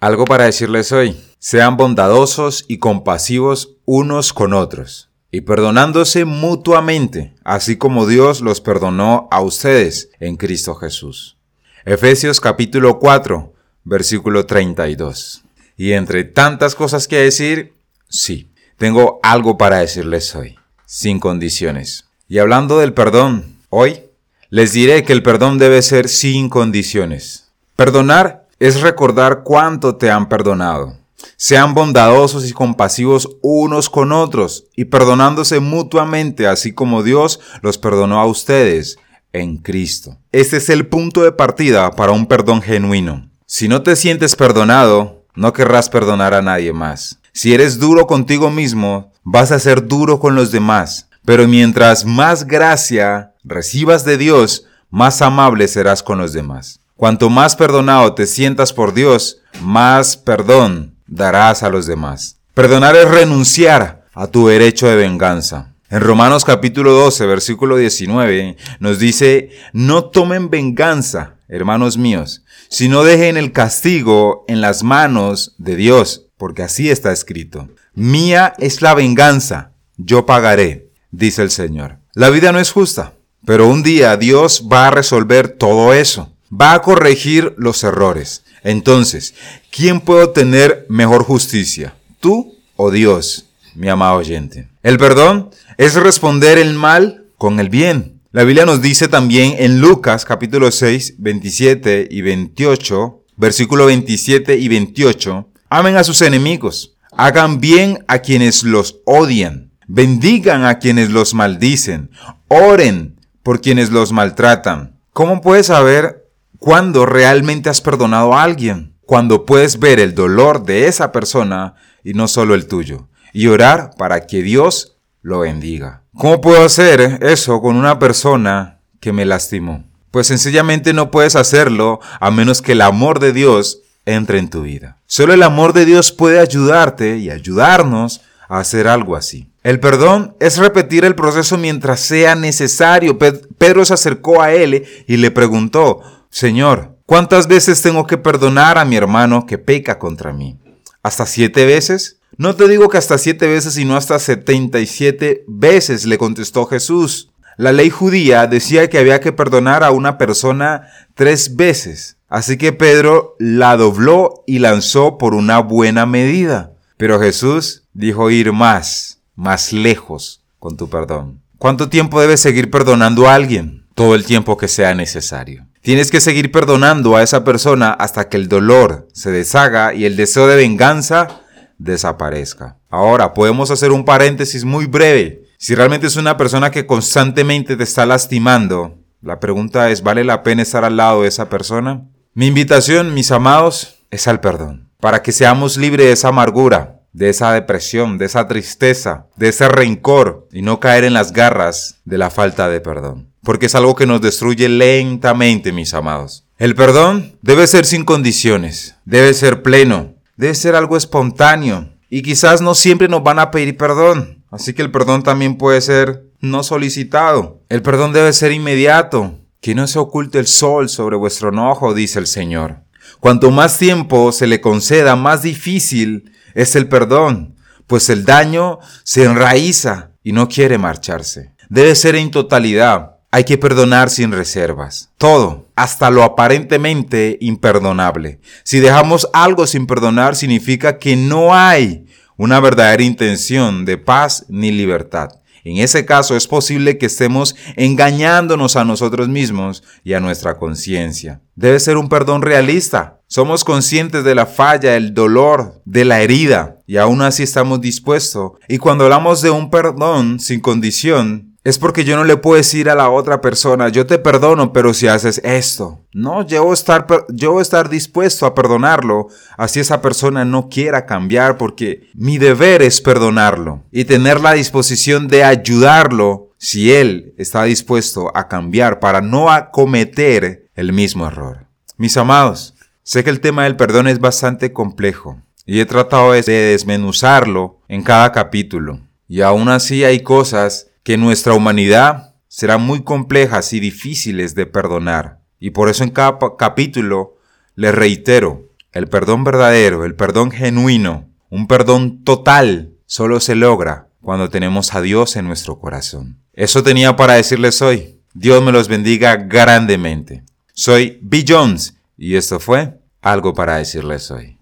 Algo para decirles hoy. Sean bondadosos y compasivos unos con otros, y perdonándose mutuamente, así como Dios los perdonó a ustedes en Cristo Jesús. Efesios capítulo 4, versículo 32. Y entre tantas cosas que decir, sí, tengo algo para decirles hoy, sin condiciones. Y hablando del perdón, hoy les diré que el perdón debe ser sin condiciones. Perdonar es recordar cuánto te han perdonado. Sean bondadosos y compasivos unos con otros y perdonándose mutuamente, así como Dios los perdonó a ustedes en Cristo. Este es el punto de partida para un perdón genuino. Si no te sientes perdonado, no querrás perdonar a nadie más. Si eres duro contigo mismo, vas a ser duro con los demás. Pero mientras más gracia recibas de Dios, más amable serás con los demás. Cuanto más perdonado te sientas por Dios, más perdón darás a los demás. Perdonar es renunciar a tu derecho de venganza. En Romanos capítulo 12, versículo 19, nos dice, no tomen venganza, hermanos míos, sino dejen el castigo en las manos de Dios, porque así está escrito. Mía es la venganza, yo pagaré, dice el Señor. La vida no es justa, pero un día Dios va a resolver todo eso va a corregir los errores. Entonces, ¿quién puede tener mejor justicia? ¿Tú o Dios, mi amado oyente? El perdón es responder el mal con el bien. La Biblia nos dice también en Lucas capítulo 6, 27 y 28, versículo 27 y 28, amen a sus enemigos, hagan bien a quienes los odian, bendigan a quienes los maldicen, oren por quienes los maltratan. ¿Cómo puedes saber cuando realmente has perdonado a alguien, cuando puedes ver el dolor de esa persona y no solo el tuyo, y orar para que Dios lo bendiga. ¿Cómo puedo hacer eso con una persona que me lastimó? Pues sencillamente no puedes hacerlo a menos que el amor de Dios entre en tu vida. Solo el amor de Dios puede ayudarte y ayudarnos a hacer algo así. El perdón es repetir el proceso mientras sea necesario. Pedro se acercó a él y le preguntó, Señor, ¿cuántas veces tengo que perdonar a mi hermano que peca contra mí? ¿Hasta siete veces? No te digo que hasta siete veces, sino hasta setenta y siete veces, le contestó Jesús. La ley judía decía que había que perdonar a una persona tres veces. Así que Pedro la dobló y lanzó por una buena medida. Pero Jesús dijo ir más, más lejos con tu perdón. ¿Cuánto tiempo debes seguir perdonando a alguien? Todo el tiempo que sea necesario. Tienes que seguir perdonando a esa persona hasta que el dolor se deshaga y el deseo de venganza desaparezca. Ahora, podemos hacer un paréntesis muy breve. Si realmente es una persona que constantemente te está lastimando, la pregunta es, ¿vale la pena estar al lado de esa persona? Mi invitación, mis amados, es al perdón, para que seamos libres de esa amargura, de esa depresión, de esa tristeza, de ese rencor y no caer en las garras de la falta de perdón porque es algo que nos destruye lentamente, mis amados. El perdón debe ser sin condiciones, debe ser pleno, debe ser algo espontáneo y quizás no siempre nos van a pedir perdón, así que el perdón también puede ser no solicitado. El perdón debe ser inmediato, que no se oculte el sol sobre vuestro enojo, dice el Señor. Cuanto más tiempo se le conceda, más difícil es el perdón, pues el daño se enraiza y no quiere marcharse. Debe ser en totalidad, hay que perdonar sin reservas. Todo, hasta lo aparentemente imperdonable. Si dejamos algo sin perdonar significa que no hay una verdadera intención de paz ni libertad. En ese caso es posible que estemos engañándonos a nosotros mismos y a nuestra conciencia. Debe ser un perdón realista. Somos conscientes de la falla, el dolor, de la herida y aún así estamos dispuestos. Y cuando hablamos de un perdón sin condición, es porque yo no le puedo decir a la otra persona, yo te perdono, pero si haces esto. No, yo voy a estar, yo voy a estar dispuesto a perdonarlo, así esa persona no quiera cambiar, porque mi deber es perdonarlo y tener la disposición de ayudarlo si él está dispuesto a cambiar para no cometer el mismo error. Mis amados, sé que el tema del perdón es bastante complejo y he tratado de desmenuzarlo en cada capítulo. Y aún así hay cosas que nuestra humanidad será muy complejas y difíciles de perdonar. Y por eso en cada capítulo les reitero, El perdón verdadero, el perdón genuino, un perdón total, solo se logra cuando tenemos a Dios en nuestro corazón. Eso tenía para decirles hoy. Dios me los bendiga grandemente. Soy B. Jones y esto fue algo para decirles hoy.